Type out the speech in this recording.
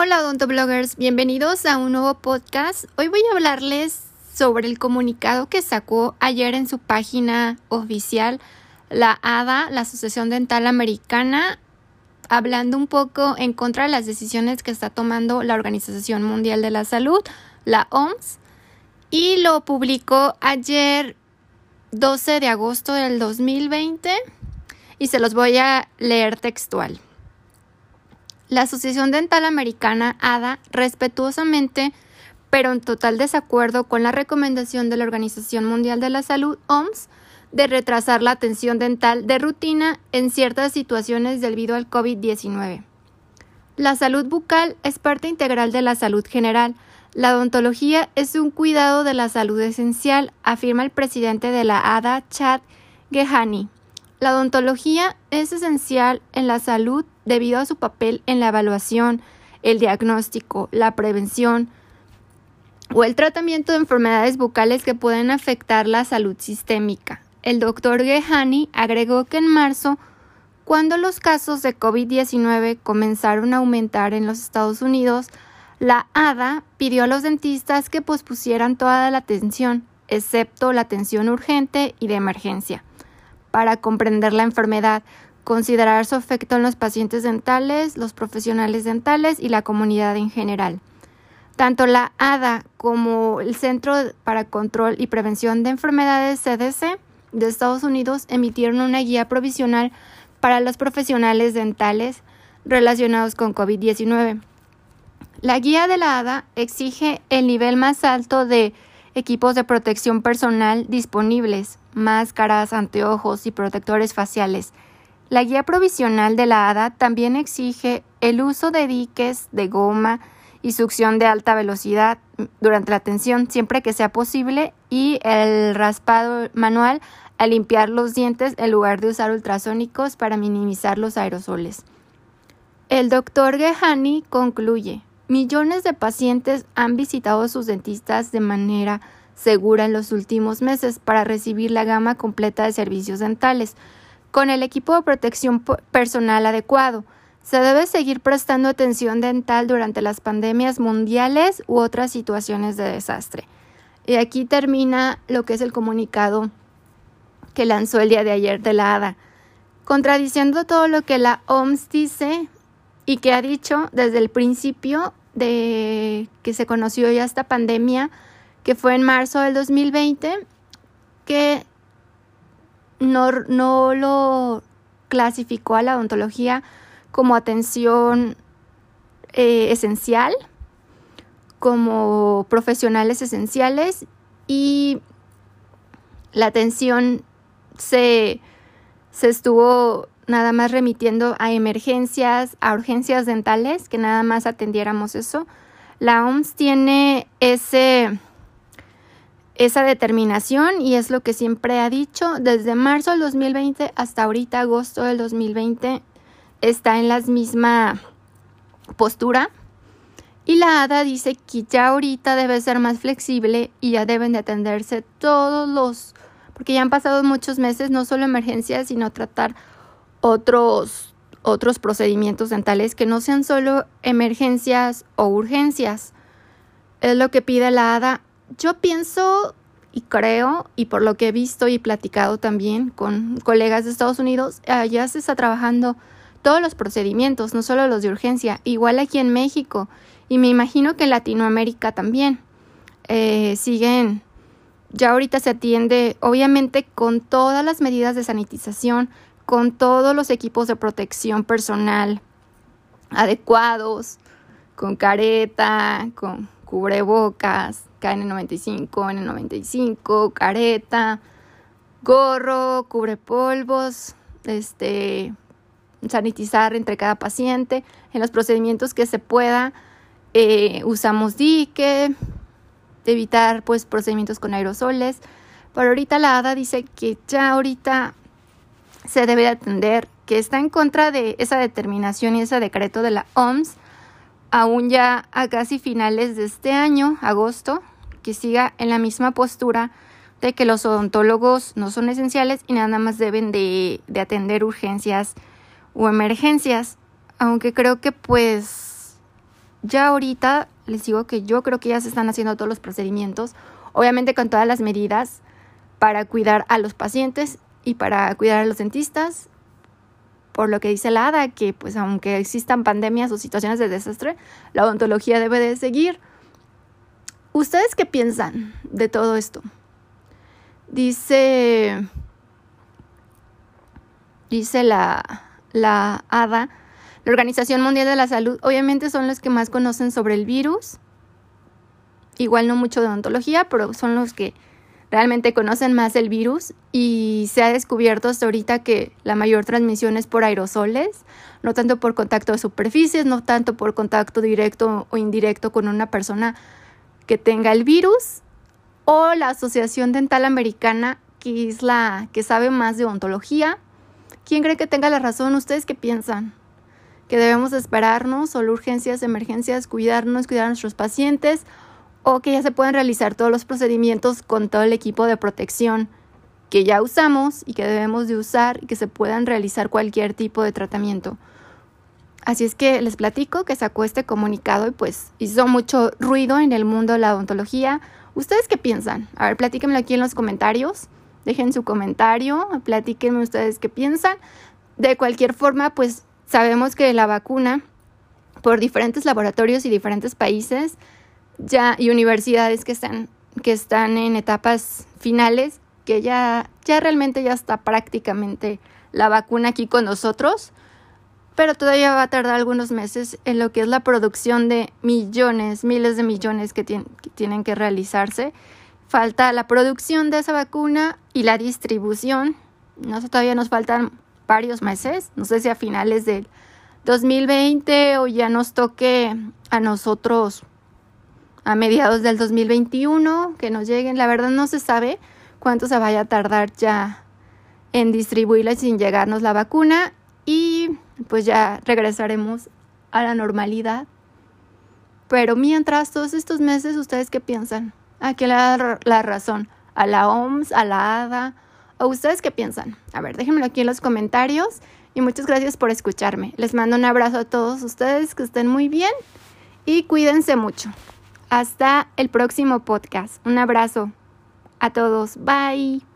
Hola odontobloggers, bienvenidos a un nuevo podcast. Hoy voy a hablarles sobre el comunicado que sacó ayer en su página oficial la ADA, la Asociación Dental Americana, hablando un poco en contra de las decisiones que está tomando la Organización Mundial de la Salud, la OMS, y lo publicó ayer 12 de agosto del 2020 y se los voy a leer textual. La Asociación Dental Americana, ADA, respetuosamente, pero en total desacuerdo con la recomendación de la Organización Mundial de la Salud, OMS, de retrasar la atención dental de rutina en ciertas situaciones debido al COVID-19. La salud bucal es parte integral de la salud general. La odontología es un cuidado de la salud esencial, afirma el presidente de la ADA, Chad Gehani. La odontología es esencial en la salud debido a su papel en la evaluación, el diagnóstico, la prevención o el tratamiento de enfermedades bucales que pueden afectar la salud sistémica. El doctor Gehani agregó que en marzo, cuando los casos de COVID-19 comenzaron a aumentar en los Estados Unidos, la ADA pidió a los dentistas que pospusieran toda la atención, excepto la atención urgente y de emergencia para comprender la enfermedad, considerar su efecto en los pacientes dentales, los profesionales dentales y la comunidad en general. Tanto la ADA como el Centro para Control y Prevención de Enfermedades CDC de Estados Unidos emitieron una guía provisional para los profesionales dentales relacionados con COVID-19. La guía de la ADA exige el nivel más alto de equipos de protección personal disponibles, máscaras, anteojos y protectores faciales. La guía provisional de la ADA también exige el uso de diques de goma y succión de alta velocidad durante la tensión siempre que sea posible y el raspado manual al limpiar los dientes en lugar de usar ultrasónicos para minimizar los aerosoles. El doctor Gehani concluye, millones de pacientes han visitado a sus dentistas de manera segura en los últimos meses para recibir la gama completa de servicios dentales, con el equipo de protección personal adecuado. Se debe seguir prestando atención dental durante las pandemias mundiales u otras situaciones de desastre. Y aquí termina lo que es el comunicado que lanzó el día de ayer de la ADA, contradiciendo todo lo que la OMS dice y que ha dicho desde el principio de que se conoció ya esta pandemia que fue en marzo del 2020, que no, no lo clasificó a la odontología como atención eh, esencial, como profesionales esenciales y la atención se, se estuvo nada más remitiendo a emergencias, a urgencias dentales, que nada más atendiéramos eso. La OMS tiene ese esa determinación y es lo que siempre ha dicho desde marzo del 2020 hasta ahorita agosto del 2020 está en la misma postura. Y la ADA dice que ya ahorita debe ser más flexible y ya deben de atenderse todos los porque ya han pasado muchos meses no solo emergencias sino tratar otros otros procedimientos dentales que no sean solo emergencias o urgencias. Es lo que pide la ADA yo pienso y creo, y por lo que he visto y platicado también con colegas de Estados Unidos, allá se está trabajando todos los procedimientos, no solo los de urgencia, igual aquí en México, y me imagino que en Latinoamérica también. Eh, siguen, ya ahorita se atiende, obviamente, con todas las medidas de sanitización, con todos los equipos de protección personal adecuados, con careta, con cubrebocas, KN95, N95, careta, gorro, cubre polvos, este, sanitizar entre cada paciente. En los procedimientos que se pueda, eh, usamos dique, evitar pues procedimientos con aerosoles. Pero ahorita la ADA dice que ya ahorita se debe atender, que está en contra de esa determinación y ese decreto de la OMS aún ya a casi finales de este año, agosto, que siga en la misma postura de que los odontólogos no son esenciales y nada más deben de, de atender urgencias o emergencias, aunque creo que pues ya ahorita les digo que yo creo que ya se están haciendo todos los procedimientos, obviamente con todas las medidas para cuidar a los pacientes y para cuidar a los dentistas. Por lo que dice la ADA, que pues aunque existan pandemias o situaciones de desastre, la odontología debe de seguir. ¿Ustedes qué piensan de todo esto? Dice, dice la, la ADA, la Organización Mundial de la Salud, obviamente son los que más conocen sobre el virus. Igual no mucho de odontología, pero son los que realmente conocen más el virus y se ha descubierto hasta ahorita que la mayor transmisión es por aerosoles, no tanto por contacto de superficies, no tanto por contacto directo o indirecto con una persona que tenga el virus o la Asociación Dental Americana, que es la que sabe más de odontología. ¿Quién cree que tenga la razón? ¿Ustedes qué piensan? que debemos esperarnos, solo urgencias, emergencias, cuidarnos, cuidar a nuestros pacientes o que ya se pueden realizar todos los procedimientos con todo el equipo de protección que ya usamos y que debemos de usar y que se puedan realizar cualquier tipo de tratamiento. Así es que les platico que sacó este comunicado y pues hizo mucho ruido en el mundo de la odontología. ¿Ustedes qué piensan? A ver, platíquenmelo aquí en los comentarios. Dejen su comentario, platíquenme ustedes qué piensan. De cualquier forma, pues Sabemos que la vacuna, por diferentes laboratorios y diferentes países ya, y universidades que están, que están en etapas finales, que ya, ya realmente ya está prácticamente la vacuna aquí con nosotros, pero todavía va a tardar algunos meses en lo que es la producción de millones, miles de millones que, que tienen que realizarse. Falta la producción de esa vacuna y la distribución. No sé, todavía nos faltan varios meses, no sé si a finales del 2020 o ya nos toque a nosotros a mediados del 2021 que nos lleguen. La verdad no se sabe cuánto se vaya a tardar ya en distribuirla sin llegarnos la vacuna y pues ya regresaremos a la normalidad. Pero mientras todos estos meses, ¿ustedes qué piensan? ¿A quién le da la razón? ¿A la OMS? ¿A la ADA? ¿O ustedes qué piensan? A ver, déjenmelo aquí en los comentarios y muchas gracias por escucharme. Les mando un abrazo a todos ustedes, que estén muy bien y cuídense mucho. Hasta el próximo podcast. Un abrazo a todos. Bye.